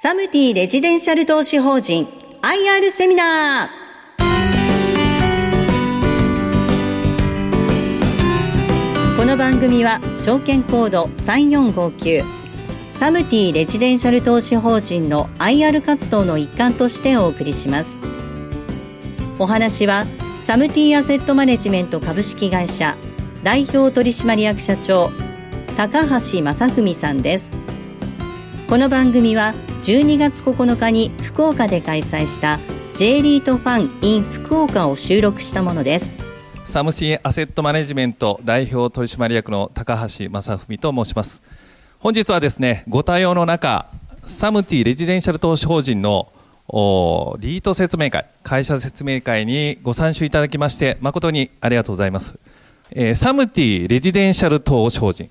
サムティレジデンシャル投資法人 IR セミナー。この番組は証券コード3459サムティレジデンシャル投資法人の IR 活動の一環としてお送りします。お話はサムティアセットマネジメント株式会社代表取締役社長高橋正文さんです。この番組は12月9日に福岡で開催した J リートファン in 福岡を収録したものです。サムティアセットマネジメント代表取締役の高橋正文と申します。本日はですねご多用の中サムティレジデンシャル投資法人のリート説明会会社説明会にご参集いただきまして誠にありがとうございます、えー、サムティレジデンシャル投資法人。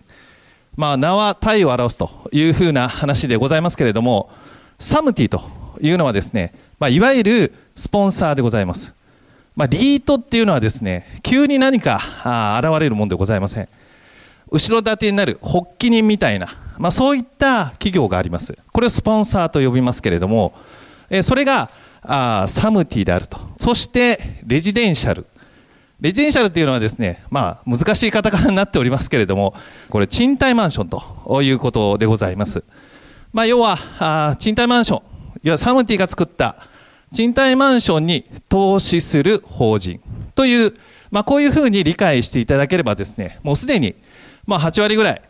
まあ、名は体を表すというふうな話でございますけれども、サムティというのはですね、まあ、いわゆるスポンサーでございます。まあ、リートっていうのはですね、急に何かあ現れるものでございません。後ろ盾になる発起人みたいな、まあ、そういった企業があります。これをスポンサーと呼びますけれども、えそれがあサムティであると。そして、レジデンシャル。レジデンシャルっていうのはですね、まあ、難しいカタカナになっておりますけれども、これ、賃貸マンションということでございます。まあ、要はあ、賃貸マンション、要はサムティが作った賃貸マンションに投資する法人という、まあ、こういうふうに理解していただければですね、もうすでに、まあ、8割ぐらい、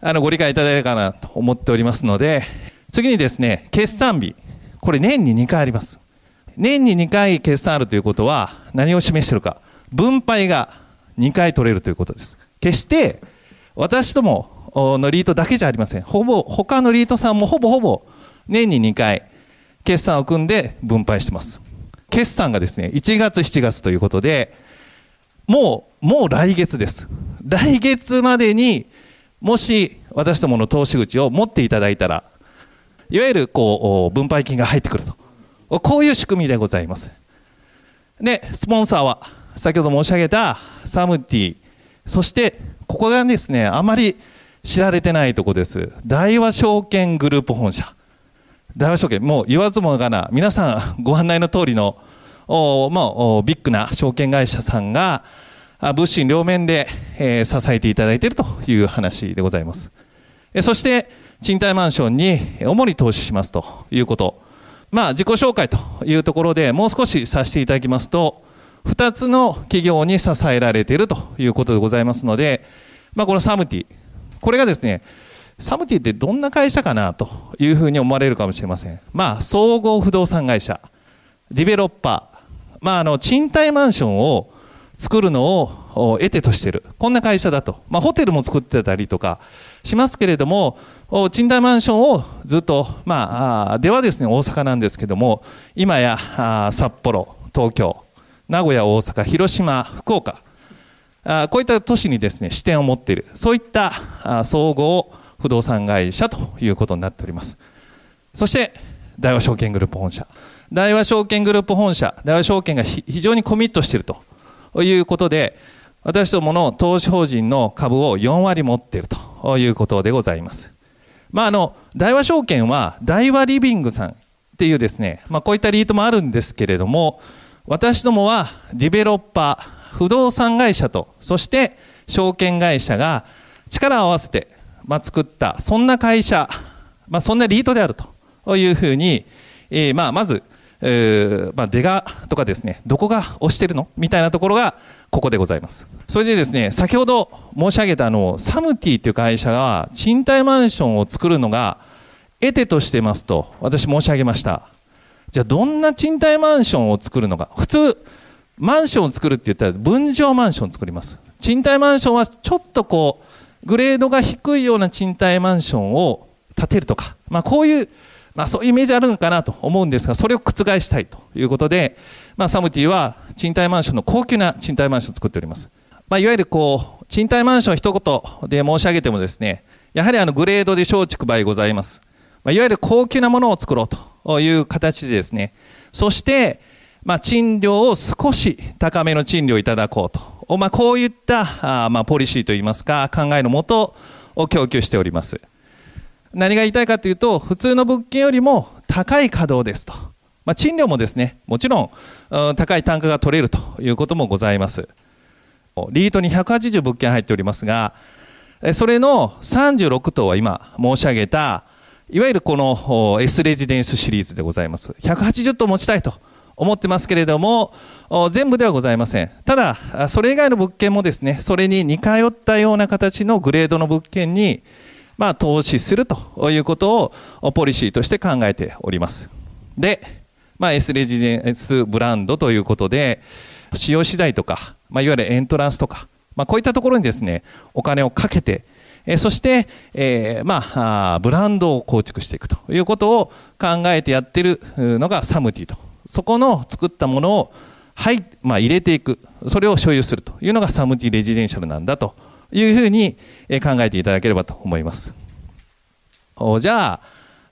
あの、ご理解いただいたかなと思っておりますので、次にですね、決算日、これ年に2回あります。年に2回決算あるということは、何を示しているか。分配が2回取れるということです。決して私どものリートだけじゃありません。ほぼ、他のリートさんもほぼほぼ年に2回決算を組んで分配してます。決算がですね、1月、7月ということで、もう、もう来月です。来月までにもし私どもの投資口を持っていただいたら、いわゆるこう分配金が入ってくると。こういう仕組みでございます。で、スポンサーは先ほど申し上げたサムティ、そしてここがですね、あまり知られてないとこです。大和証券グループ本社。大和証券、もう言わずもがな、皆さんご案内の通りの、おまあ、ビッグな証券会社さんが、物心両面で、えー、支えていただいているという話でございます。えそして、賃貸マンションに主に投資しますということ。まあ、自己紹介というところでもう少しさせていただきますと、2つの企業に支えられているということでございますので、まあ、このサムティ、これがですね、サムティってどんな会社かなというふうに思われるかもしれません。まあ、総合不動産会社、ディベロッパー、まあ、あの、賃貸マンションを作るのを得手としている。こんな会社だと。まあ、ホテルも作ってたりとかしますけれども、賃貸マンションをずっと、まあ、ではですね、大阪なんですけども、今や札幌、東京、名古屋、大阪、広島、福岡、こういった都市にですね、支店を持っている、そういった総合不動産会社ということになっております。そして、大和証券グループ本社。大和証券グループ本社、大和証券が非常にコミットしているということで、私どもの投資法人の株を4割持っているということでございます。まあ、あの、大和証券は大和リビングさんっていうですね、まあ、こういったリートもあるんですけれども、私どもはディベロッパー、不動産会社と、そして証券会社が力を合わせて、まあ、作った、そんな会社、まあ、そんなリートであるというふうに、えー、まあまず、えー、まあ、出がとかですね、どこが押してるの？みたいなところがここでございます。それでですね、先ほど申し上げたあの、サムティという会社が賃貸マンションを作るのが得手としてますと私申し上げました。じゃあどんな賃貸マンションを作るのか。普通マンションを作るって言ったら分譲マンションを作ります。賃貸マンションはちょっとこうグレードが低いような賃貸マンションを建てるとか、まあ、こういう、まあ、そういうイメージあるのかなと思うんですがそれを覆したいということで、まあ、サムティは賃貸マンションの高級な賃貸マンションを作っております、まあ、いわゆるこう賃貸マンション一言で申し上げてもですねやはりあのグレードで松竹梅ございます、まあ、いわゆる高級なものを作ろうと。という形でですね、そして、まあ、賃料を少し高めの賃料をいただこうと。まあ、こういった、あまあ、ポリシーといいますか、考えのもとを供給しております。何が言いたいかというと、普通の物件よりも高い稼働ですと。まあ、賃料もですね、もちろん、高い単価が取れるということもございます。リートに180物件入っておりますが、それの36棟は今申し上げた、いわゆるこの S レジデンスシリーズでございます。180棟持ちたいと思ってますけれども、全部ではございません。ただ、それ以外の物件もですね、それに似通ったような形のグレードの物件に、まあ、投資するということをポリシーとして考えております。で、まあ、S レジデンスブランドということで、使用資材とか、まあ、いわゆるエントランスとか、まあ、こういったところにですね、お金をかけて、えそして、え、まあ、ブランドを構築していくということを考えてやってるのがサムティと。そこの作ったものを、はい、まあ、入れていく。それを所有するというのがサムティレジデンシャルなんだというふうに考えていただければと思います。じゃ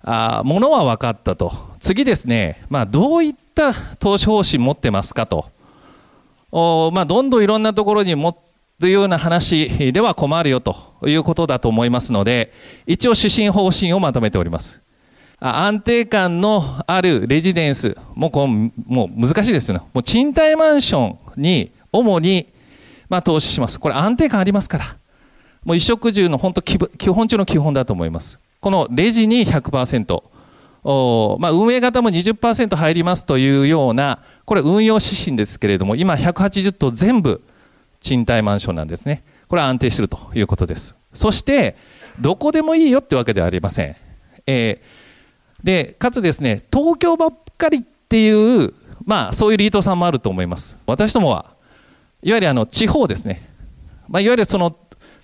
あ、あものは分かったと。次ですね、まあ、どういった投資方針持ってますかと。おまあ、どんどんいろんなところに持っというような話では困るよということだと思いますので、一応指針方針をまとめております。安定感のあるレジデンス、もうこもう難しいですよね。もう賃貸マンションに主に、まあ、投資します。これ安定感ありますから。もう衣食住の本当基本中の基本だと思います。このレジに100%。おまあ、運営型も20%入りますというような、これ運用指針ですけれども、今180棟全部賃貸マンションなんですね。これは安定しているということです。そして、どこでもいいよってわけではありません。えー、で、かつですね、東京ばっかりっていう、まあ、そういうリートさんもあると思います。私どもは、いわゆるあの地方ですね。まあ、いわゆるその、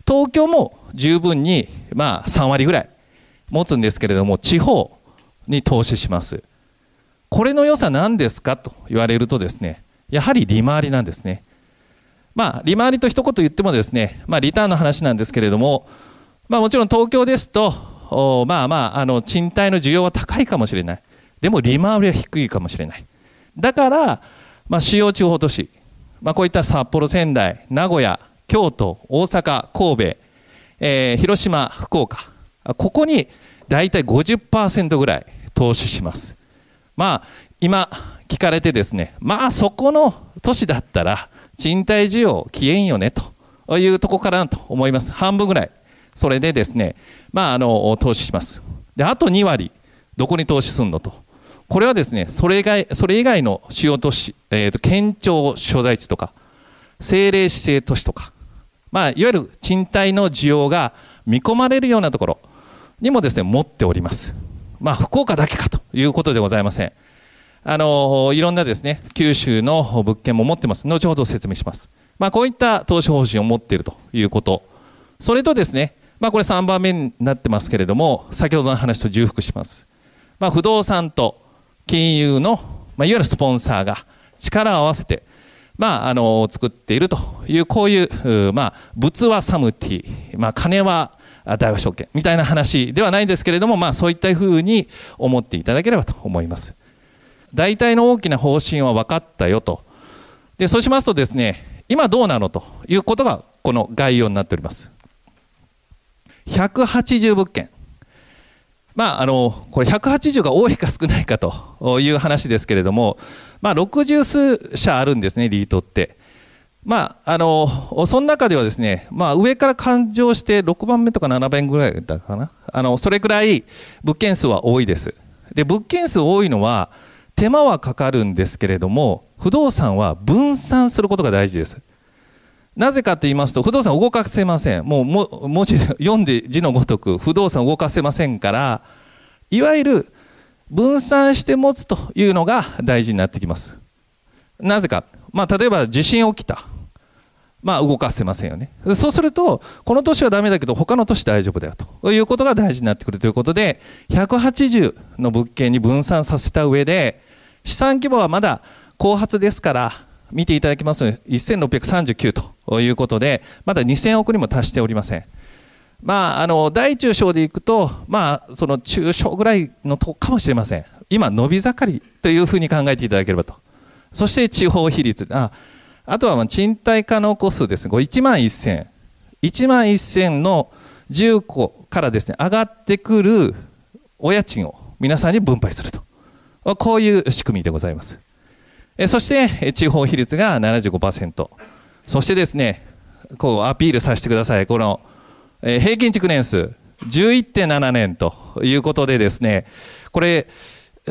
東京も十分に、まあ、3割ぐらい持つんですけれども、地方に投資します。これの良さ何ですかと言われるとですね、やはり利回りなんですね。まあ、利回りと一言言ってもですね、まあ、リターンの話なんですけれども、まあ、もちろん東京ですと、まあまあ、あの賃貸の需要は高いかもしれない。でも利回りは低いかもしれない。だから、まあ、主要地方都市、まあ、こういった札幌、仙台、名古屋、京都、大阪、神戸、えー、広島、福岡、ここに大体50%ぐらい投資します。まあ、今聞かれてですね、まあそこの都市だったら、賃貸需要消えんよねというとこからと思います。半分ぐらい。それでですね、まあ、あの、投資します。で、あと2割、どこに投資するのと。これはですね、それ以外、それ以外の主要都市、え、ー、と、県庁所在地とか、政令指定都市とか、まあ、いわゆる賃貸の需要が見込まれるようなところにもですね、持っております。まあ、福岡だけかということでございません。あの、いろんなですね、九州の物件も持ってます。後ほど説明します。まあ、こういった投資方針を持っているということ。それとですね、まあ、これ3番目になってますけれども、先ほどの話と重複します。まあ、不動産と金融の、まあ、いわゆるスポンサーが力を合わせて、まあ、あの、作っているという、こういう、まあ、物はサムティ、まあ、金は大和証券みたいな話ではないんですけれども、まあ、そういったふうに思っていただければと思います。大体の大きな方針は分かったよと。で、そうしますとですね、今どうなのということがこの概要になっております。180物件。まあ、あの、これ180が多いか少ないかという話ですけれども、まあ、60数社あるんですね、リートって。まあ、あの、その中ではですね、まあ、上から勘定して6番目とか7番ぐらいだかな。あの、それくらい物件数は多いです。で、物件数多いのは、手間はかかるんですけれども、不動産は分散することが大事です。なぜかと言いますと、不動産動かせません。もう、も文字読んで字のごとく、不動産動かせませんから、いわゆる分散して持つというのが大事になってきます。なぜか。まあ、例えば地震起きた。まあ、動かせませんよね。そうすると、この年はダメだけど、他の年大丈夫だよということが大事になってくるということで、180の物件に分散させた上で、資産規模はまだ後発ですから、見ていただきますと1639ということで、まだ2000億にも達しておりません。まあ、あの、大中小でいくと、まあ、その中小ぐらいのとこかもしれません。今、伸び盛りというふうに考えていただければと。そして地方比率。ああとはまあ賃貸可能個数ですね。これ1万1000。1万1000の10個からですね、上がってくるお家賃を皆さんに分配すると。こういう仕組みでございます。そして地方比率が75%。そしてですね、こうアピールさせてください。この平均築年数11.7年ということでですね、これ、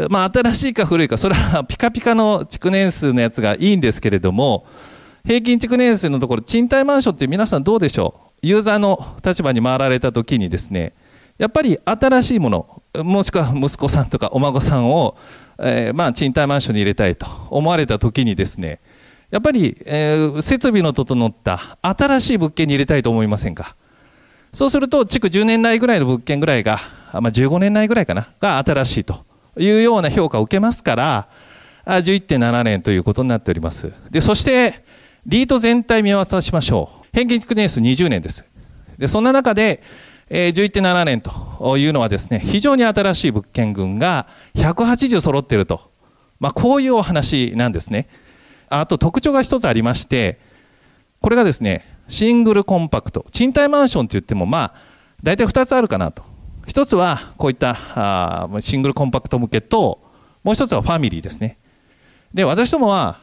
まあ新しいか古いか、それはピカピカの築年数のやつがいいんですけれども、平均築年数のところ、賃貸マンションって皆さんどうでしょう？ユーザーの立場に回られたときにですね、やっぱり新しいもの、もしくは息子さんとかお孫さんを、えー、まあ賃貸マンションに入れたいと思われたときにですね、やっぱり、えー、設備の整った新しい物件に入れたいと思いませんか？そうすると、築10年内ぐらいの物件ぐらいが、まあ、15年内ぐらいかな、が新しいと。いうような評価を受けますから、11.7年ということになっております。で、そして、リート全体見合わせしましょう。平均築年数20年です。で、そんな中で、えー、11.7年というのはですね、非常に新しい物件群が180揃っていると。まあ、こういうお話なんですね。あと特徴が一つありまして、これがですね、シングルコンパクト。賃貸マンションって言っても、まあ、大体2つあるかなと。一つは、こういったあシングルコンパクト向けと、もう一つはファミリーですね。で、私どもは、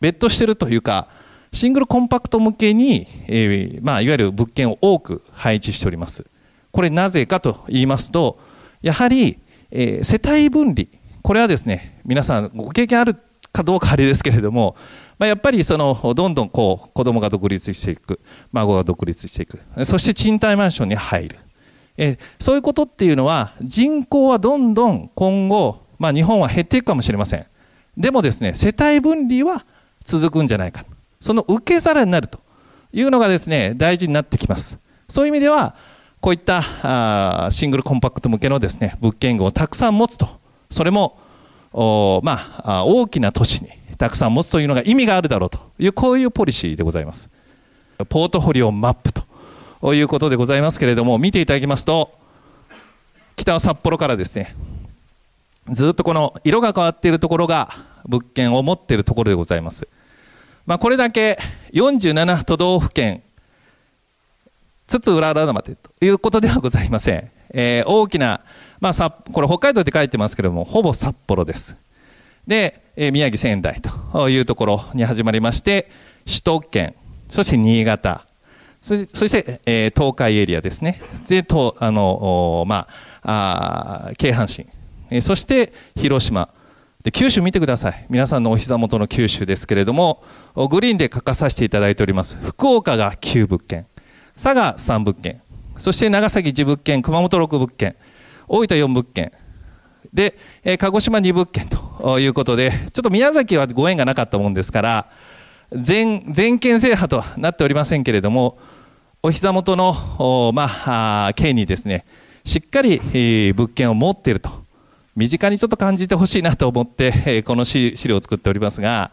別途してるというか、シングルコンパクト向けに、えー、まあ、いわゆる物件を多く配置しております。これなぜかと言いますと、やはり、えー、世帯分離。これはですね、皆さんご経験あるかどうかあれですけれども、まあ、やっぱりそのどんどんこう子供が独立していく、孫が独立していく、そして賃貸マンションに入る。えそういうことっていうのは人口はどんどん今後、まあ、日本は減っていくかもしれません。でもですね、世帯分離は続くんじゃないか。その受け皿になるというのがですね、大事になってきます。そういう意味では、こういったあシングルコンパクト向けのですね、物件群をたくさん持つと。それもまあ、大きな都市にたくさん持つというのが意味があるだろうというこういうポリシーでございますポートフォリオマップとということでございますけれども見ていただきますと北は札幌からですねずっとこの色が変わっているところが物件を持っているところでございます、まあ、これだけ47都道府県津々浦々までということではございません、えー、大きなまあ、これ北海道って書いてますけれども、ほぼ札幌です。で、えー、宮城仙台というところに始まりまして、首都圏、そして新潟、そして、えー、東海エリアですね。で、とあの、まあ、あ京阪神、えー、そして広島、で九州見てください。皆さんのお膝元の九州ですけれども、グリーンで書かさせていただいております。福岡が9物件、佐賀3物件、そして長崎10物件、熊本6物件、大分4物件、で、えー、鹿児島2物件ということで、ちょっと宮崎はご縁がなかったもんですから、全全県制覇とはなっておりませんけれども、お膝元の、まあ、県にですね、しっかり、物件を持っていると、身近にちょっと感じてほしいなと思って、この資料を作っておりますが、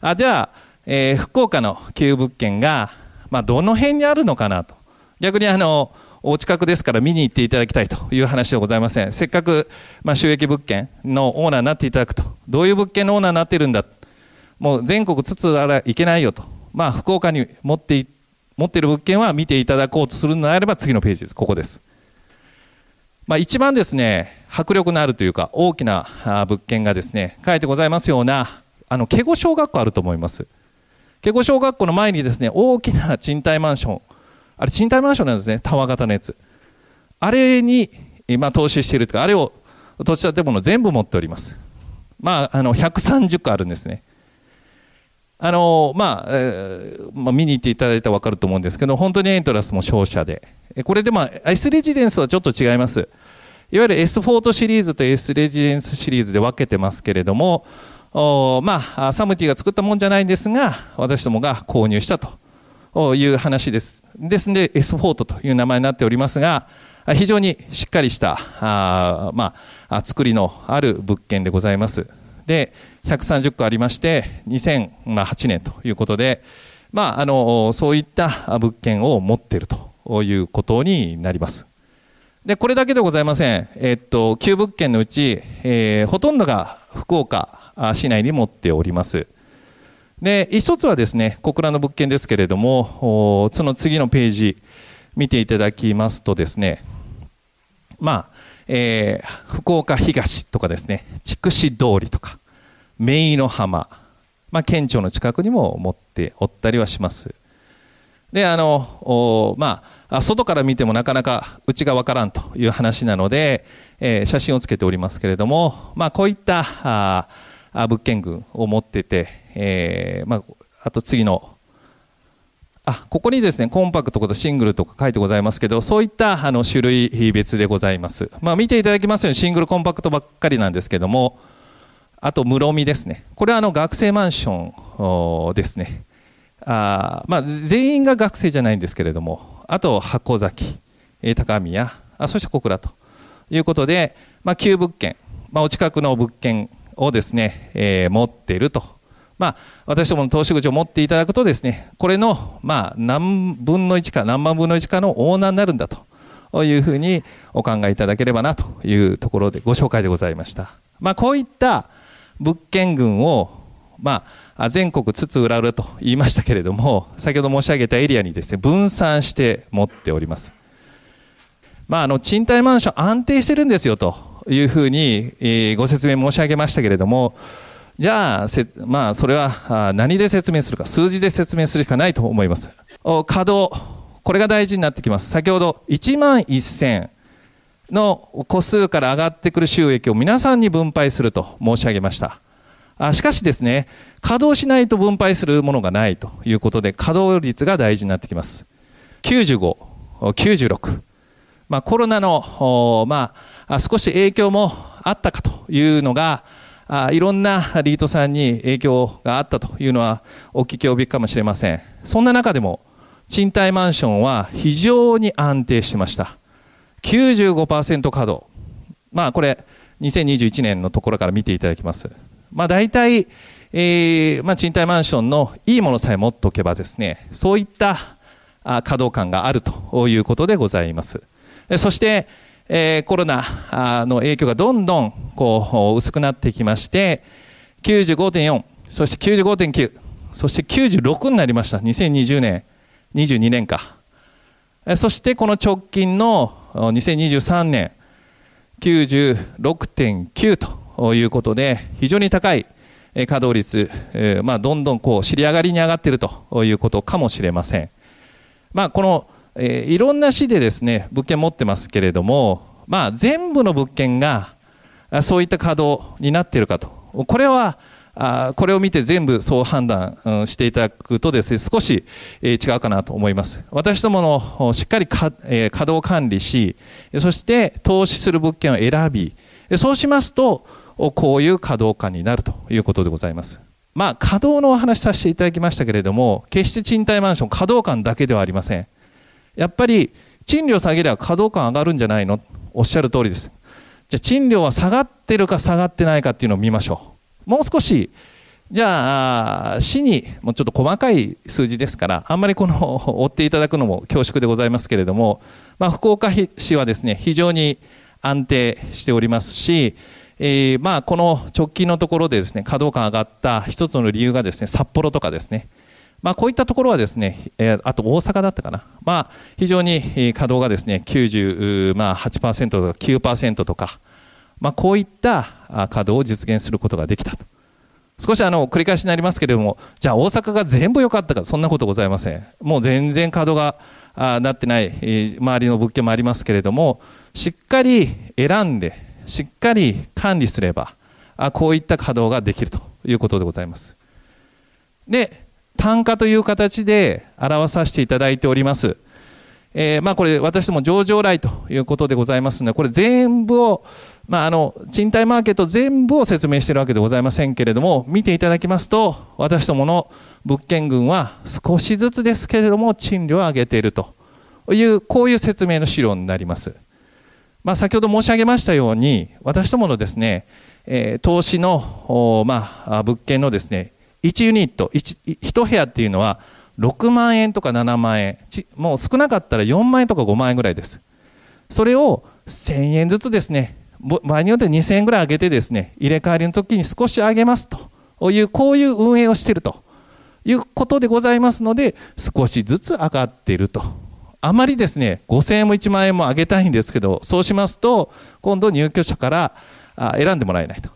あじゃあ、えー、福岡の旧物件が、まあ、どの辺にあるのかなと。逆にあの、お近くですから見に行っていただきたいという話ではございません。せっかく、まあ、収益物件のオーナーになっていただくと。どういう物件のオーナーになっているんだ。もう全国つつあらいけないよと。まあ、福岡に持って持っている物件は見ていただこうとするのであれば次のページです。ここです。まあ、一番ですね、迫力のあるというか、大きな物件がですね、書いてございますような、あの、ケゴ小学校あると思います。ケゴ小学校の前にですね、大きな賃貸マンション、あれ賃貸マンションなんですね、タワー型のやつ。あれに今投資しているというか、あれを土地建物全部持っております。まあ、あの、130個あるんですね。あのまあえー、まあ、見に行っていただいたら分かると思うんですけど、本当にエントラスも商社で、これで、まあ、S レジデンスはちょっと違います。いわゆる S フォートシリーズと S レジデンスシリーズで分けてますけれども、おまあ、サムティが作ったもんじゃないんですが、私どもが購入したという話です。ですので、S フォートという名前になっておりますが、非常にしっかりしたあ、まあ、作りのある物件でございます。で、130個ありまして、2008年ということで、まあ、あのそういった物件を持っているということになります。で、これだけでございません。えっと、9物件のうち、えー、ほとんどが福岡市内に持っております。で、一つはですね、小倉の物件ですけれども、その次のページ見ていただきますとですね、まあ、えー、福岡東とかですね、筑紫通りとか、姪の浜、まあ、県庁の近くにも持っておったりはします。で、あの、まあ、外から見てもなかなか内がわからんという話なので、えー、写真をつけておりますけれども、まあ、こういったあ物件群を持ってて、えーまあ、あと次のあここにですねコンパクトとかシングルとか書いてございますけどそういったあの種類別でございます、まあ、見ていただきますようにシングルコンパクトばっかりなんですけどもあと室見ですね。これはあの学生マンションですね。あ、まあ、全員が学生じゃないんですけれどもあと箱崎高宮あそして小倉ということで、まあ、旧物件、まあ、お近くの物件をですね、えー、持っていると。まあ、私どもの投資口を持っていただくとですね、これの、まあ、何分の1か何万分の1かのオーナーになるんだというふうにお考えいただければなというところでご紹介でございました。まあ、こういった物件群を、まあ、全国津々浦々と言いましたけれども、先ほど申し上げたエリアにですね、分散して持っております。まあ、あの賃貸マンション安定してるんですよというふうに、えご説明申し上げましたけれども、じゃあ、まあ、それは何で説明するか、数字で説明するしかないと思います。稼働、これが大事になってきます。先ほど1万1000の個数から上がってくる収益を皆さんに分配すると申し上げました。あしかしですね、稼働しないと分配するものがないということで、稼働率が大事になってきます。95、96、まあ、コロナの、まあ、少し影響もあったかというのが、あいろんなリートさんに影響があったというのはお聞きおびかもしれません。そんな中でも賃貸マンションは非常に安定してました。95%稼働。まあこれ2021年のところから見ていただきます。まあ大体、えーまあ、賃貸マンションのいいものさえ持っておけばですねそういった稼働感があるということでございます。そしてえー、コロナの影響がどんどんこう薄くなってきまして95.4そして95.9そして96になりました2020年22年かそしてこの直近の2023年96.9ということで非常に高い稼働率、まあ、どんどんこう尻上がりに上がっているということかもしれません。まあ、このえー、いろんな市でですね物件持ってますけれども、まあ、全部の物件がそういった稼働になっているかと。これはこれを見て全部そう判断、していただくとですね少し、違うかなと思います。私どものしっかり、稼働管理しそして投資する物件を選びそうしますとこういう稼働感になるということでございます。まあ稼働のお話させていただきましたけれども決して賃貸マンション稼働感だけではありません。やっぱり賃料下げれば稼働感上がるんじゃないの？おっしゃる通りです。じゃあ賃料は下がってるか下がってないかっていうのを見ましょう。もう少し、じゃあ、市に、もうちょっと細かい数字ですから、あんまりこの追っていただくのも恐縮でございますけれども、まあ、福岡市はですね、非常に安定しておりますし、えー、まあこの直近のところでですね稼働感上がった一つの理由がですね札幌とかですねまあ、こういったところはですね、え、あと大阪だったかな、まあ、非常に稼働がですね98%、とか9%とか、まあ、こういった稼働を実現することができたと。少しあの繰り返しになりますけれども、じゃあ大阪が全部良かったか、そんなことございません。もう全然稼働がなってない、周りの物件もありますけれども、しっかり選んで、しっかり管理すれば、こういった稼働ができるということでございます。で、単価という形で表させていただいております。えー、まあこれ私ども上場来ということでございますので、これ全部を、まああの、賃貸マーケット全部を説明しているわけでございませんけれども、見ていただきますと、私どもの物件群は少しずつですけれども、賃料を上げているという、こういう説明の資料になります。まあ先ほど申し上げましたように、私どものですね、えー、投資の、まあ、物件のですね、1ユニット 1, 1部屋っていうのは6万円とか7万円もう少なかったら4万円とか5万円ぐらいです。それを1000円ずつですね場合によって2000円ぐらい上げてですね入れ替わりの時に少し上げますと。いうこういう運営をしていると。いうことでございますので少しずつ上がっていると。あまりですね、5000円も1万円も上げたいんですけど、そうしますと、今度入居者から選んでもらえないと。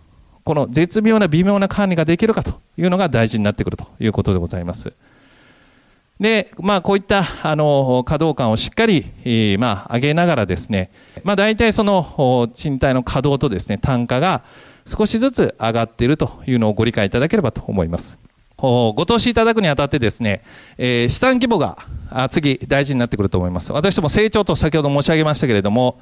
この絶妙な微妙な管理ができるかというのが大事になってくるということでございます。で、まあ、こういったあの稼働感をしっかり、えー、まあ、上げながらですね、まあ、大体その賃貸の稼働とですね単価が少しずつ上がっているというのをご理解いただければと思います。ご投資いただくにあたってですね、えー、資産規模が次大事になってくると思います。私ども成長と先ほど申し上げましたけれども、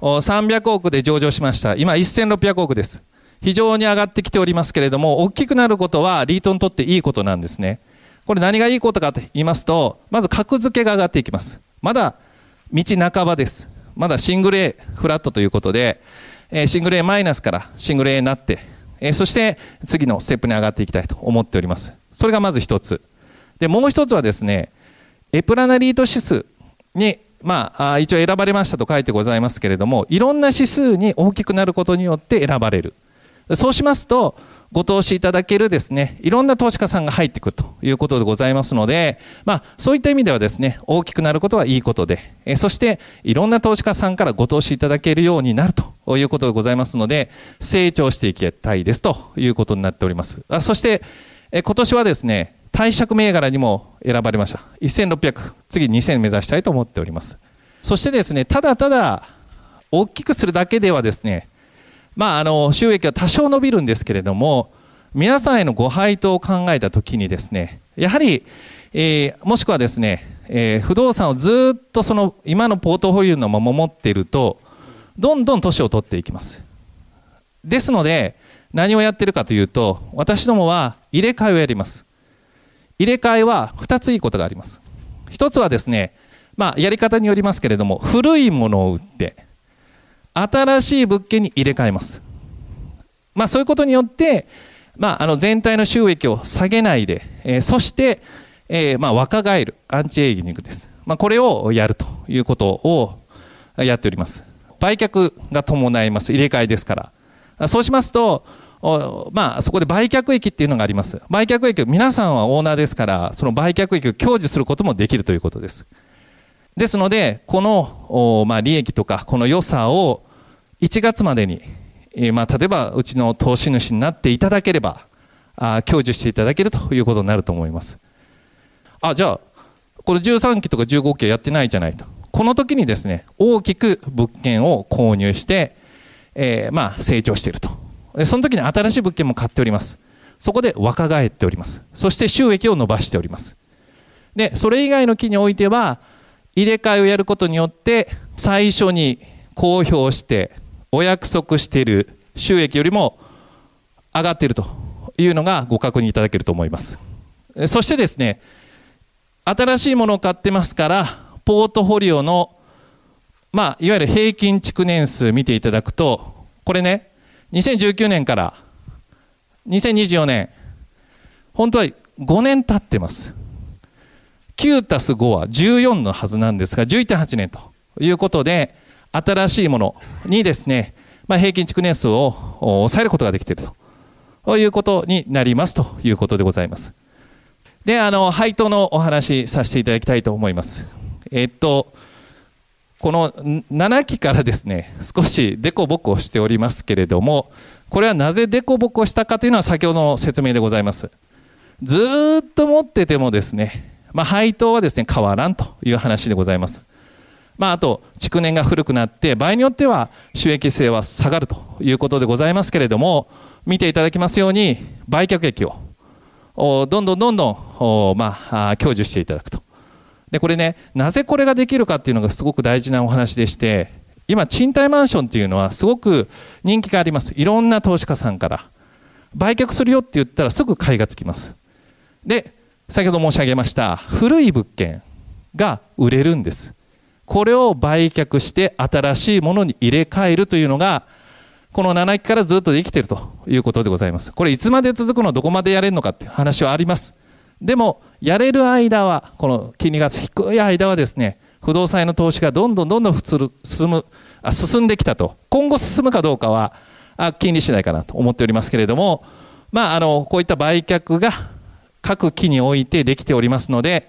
300億で上場しました。今1600億です。非常に上がってきておりますけれども、大きくなることはリートにとっていいことなんですね。これ何がいいことかと言いますと、まず格付けが上がっていきます。まだ道半ばです。まだシングル A フラットということで、えシングル A マイナスからシングル A になって、えそして次のステップに上がっていきたいと思っております。それがまず一つ。で、もう一つはですね、エプラナリート指数に、まあ、一応選ばれましたと書いてございますけれども、いろんな指数に大きくなることによって選ばれる。そうしますと、ご投資いただけるですね、いろんな投資家さんが入ってくるということでございますので、まあ、そういった意味ではですね、大きくなることはいいことで、えそして、いろんな投資家さんからご投資いただけるようになるということでございますので、成長していきたいですということになっております。あそして、え今年はですね、貸借銘柄にも選ばれました。1600、次2000目指したいと思っております。そしてですね、ただただ大きくするだけではですね、まあ、あの収益は多少伸びるんですけれども皆さんへのご配当を考えたときにですねやはり、えー、もしくはですね、えー、不動産をずっとその今のポートフォリオのまま持っているとどんどん年を取っていきます。ですので何をやってるかというと私どもは入れ替えをやります。入れ替えは2ついいことがあります。1つはですねまあやり方によりますけれども古いものを売って新しい物件に入れ替えます。まあ、そういうことによって、まあ、あの全体の収益を下げないで、えー、そして、えー、まあ、若返るアンチエイジングです。まあ、これをやるということをやっております。売却が伴います。入れ替えですから。そうしますと、まあ、そこで売却益っていうのがあります。売却益、皆さんはオーナーですから、その売却益を享受することもできるということです。ですので、この、まあ、利益とか、この良さを1月までに、え、まあ、例えばうちの投資主になっていただければ、あ享受していただけるということになると思います。あ、じゃあ、これ13期とか15期はやってないじゃないと。この時にですね、大きく物件を購入して、えー、まあ、成長していると。その時に新しい物件も買っております。そこで若返っております。そして収益を伸ばしております。で、それ以外の期においては、入れ替えをやることによって最初に公表してお約束している収益よりも上がっているというのがご確認いただけると思います。そしてですね新しいものを買ってますからポートフォリオのまあ、いわゆる平均築年数見ていただくとこれね2019年から2024年本当は5年経ってます。9たす5は14のはずなんですが、11.8年ということで、新しいものにですね、まあ、平均築年数を抑えることができているということになりますということでございます。で、あの、配当のお話させていただきたいと思います。えっと、この7期からですね、少しデコボコしておりますけれども、これはなぜデコボコしたかというのは先ほどの説明でございます。ずっと持っててもですね、まあ、配当はですね変わらんという話でございます。まあ、あと、築年が古くなって、場合によっては収益性は下がるということでございますけれども、見ていただきますように、売却益をどんどんどんどん、まあ、享受していただくと。で、これね、なぜこれができるかっていうのがすごく大事なお話でして、今、賃貸マンションっていうのはすごく人気があります。いろんな投資家さんから。売却するよって言ったらすぐ買いがつきます。で、先ほど申し上げました古い物件が売れるんです。これを売却して新しいものに入れ替えるというのがこの7期からずっとできているということでございます。これいつまで続くのどこまでやれるのかっていう話はあります。でもやれる間はこの金利が低い間はですね不動産への投資がどんどんどんどん普通進むあ進んできたと。今後進むかどうかはあ金利次第かなと思っておりますけれどもまああのこういった売却が各期においてできておりますので、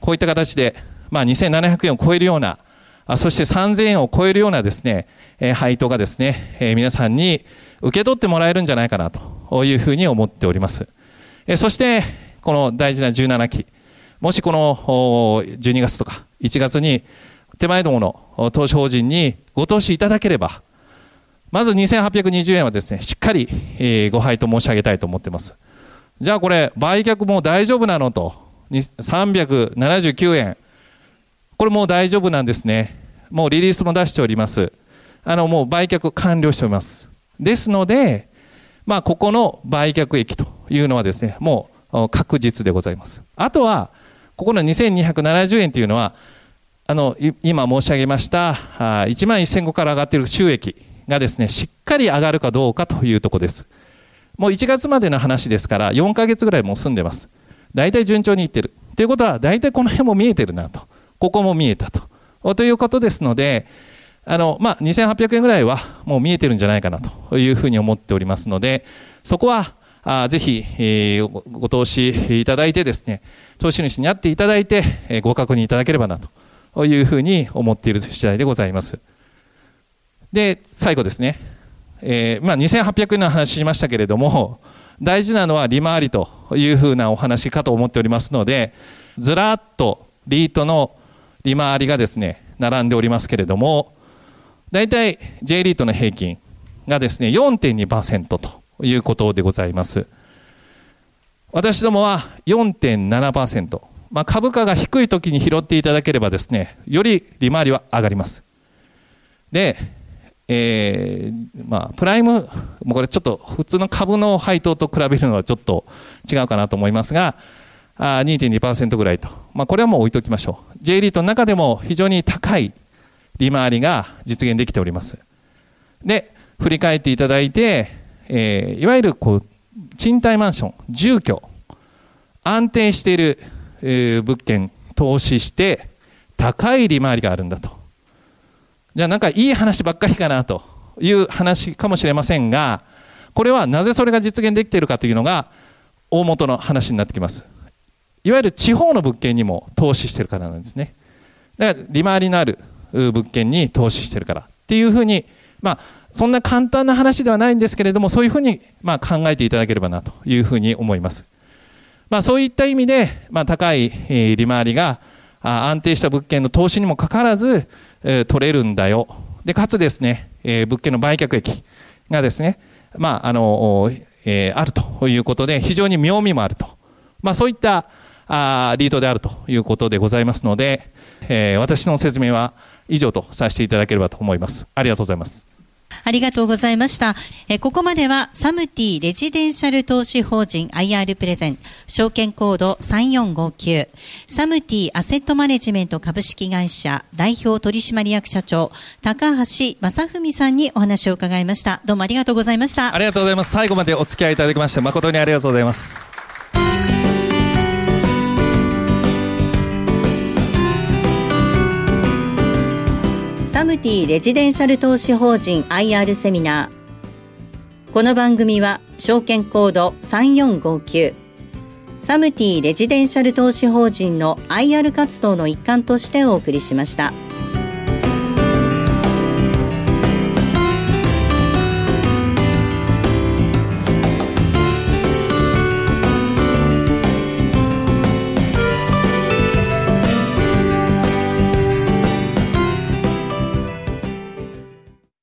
こういった形でまあ、2700円を超えるような、そして3000円を超えるようなですね、配当がですね、皆さんに受け取ってもらえるんじゃないかなというふうに思っております。そして、この大事な17期、もしこの12月とか1月に手前どもの投資法人にご投資いただければ、まず2820円はですね、しっかり、ご配当申し上げたいと思っています。じゃあこれ、売却も大丈夫なのと、379円。これもう大丈夫なんですね。もうリリースも出しております。あの、もう売却完了しております。ですので、まあ、ここの売却益というのはですね、もう確実でございます。あとは、ここの2270円というのは、あの、今申し上げました、1万1000個から上がっている収益がですね、しっかり上がるかどうかというところです。もう1月までの話ですから、4ヶ月ぐらいもう済んでます。大体順調にいってる。ということは、大体この辺も見えてるなと。ここも見えたと。ということですので、あの、まあ、2800円ぐらいはもう見えてるんじゃないかなというふうに思っておりますので、そこは、あぜひ、えー、ご投資いただいてですね、投資主になっていただいて、えー、ご確認いただければなというふうに思っている次第でございます。で、最後ですね。えー、まあ、2800円の話しましたけれども、大事なのは利回りというふうなお話かと思っておりますので、ずらっとリートの利回りがですね、並んでおりますけれども、大体 J リートの平均がですね、4.2%ということでございます。私どもは4.7%。まあ、株価が低い時に拾っていただければですね、より利回りは上がります。で、えー、まあ、プライム、もうこれちょっと普通の株の配当と比べるのはちょっと違うかなと思いますが、あ2.2%ぐらいと。まあ、これはもう置いときましょう。J リートの中でも非常に高い利回りが実現できております。で、振り返っていただいて、えー、いわゆるこう、賃貸マンション、住居、安定している、えー、物件、投資して、高い利回りがあるんだと。じゃあなんかいい話ばっかりかなという話かもしれませんが、これはなぜそれが実現できているかというのが大元の話になってきます。いわゆる地方の物件にも投資しているからなんですね。だから利回りのある物件に投資しているからっていうふうに、まあ、そんな簡単な話ではないんですけれども、そういうふうにま考えていただければなというふうに思います。まあ、そういった意味で、まあ、高い利回りが安定した物件の投資にもかかわらず、え取れるんだよ。で、かつですね、え物件の売却益がですね、まあ、あの、えー、あるということで、非常に妙味もあると。まあ、そういったあリードであるということでございますので、えー、私の説明は以上とさせていただければと思います。ありがとうございます。ありがとうございました。えここまではサムティレジデンシャル投資法人 IR プレゼン証券コード3459サムティアセットマネジメント株式会社代表取締役社長高橋正文さんにお話を伺いました。どうもありがとうございました。ありがとうございます。最後までお付き合いいただきまして誠にありがとうございます。サムティレジデンシャル投資法人 IR セミナーこの番組は証券コード3459サムティレジデンシャル投資法人の IR 活動の一環としてお送りしました。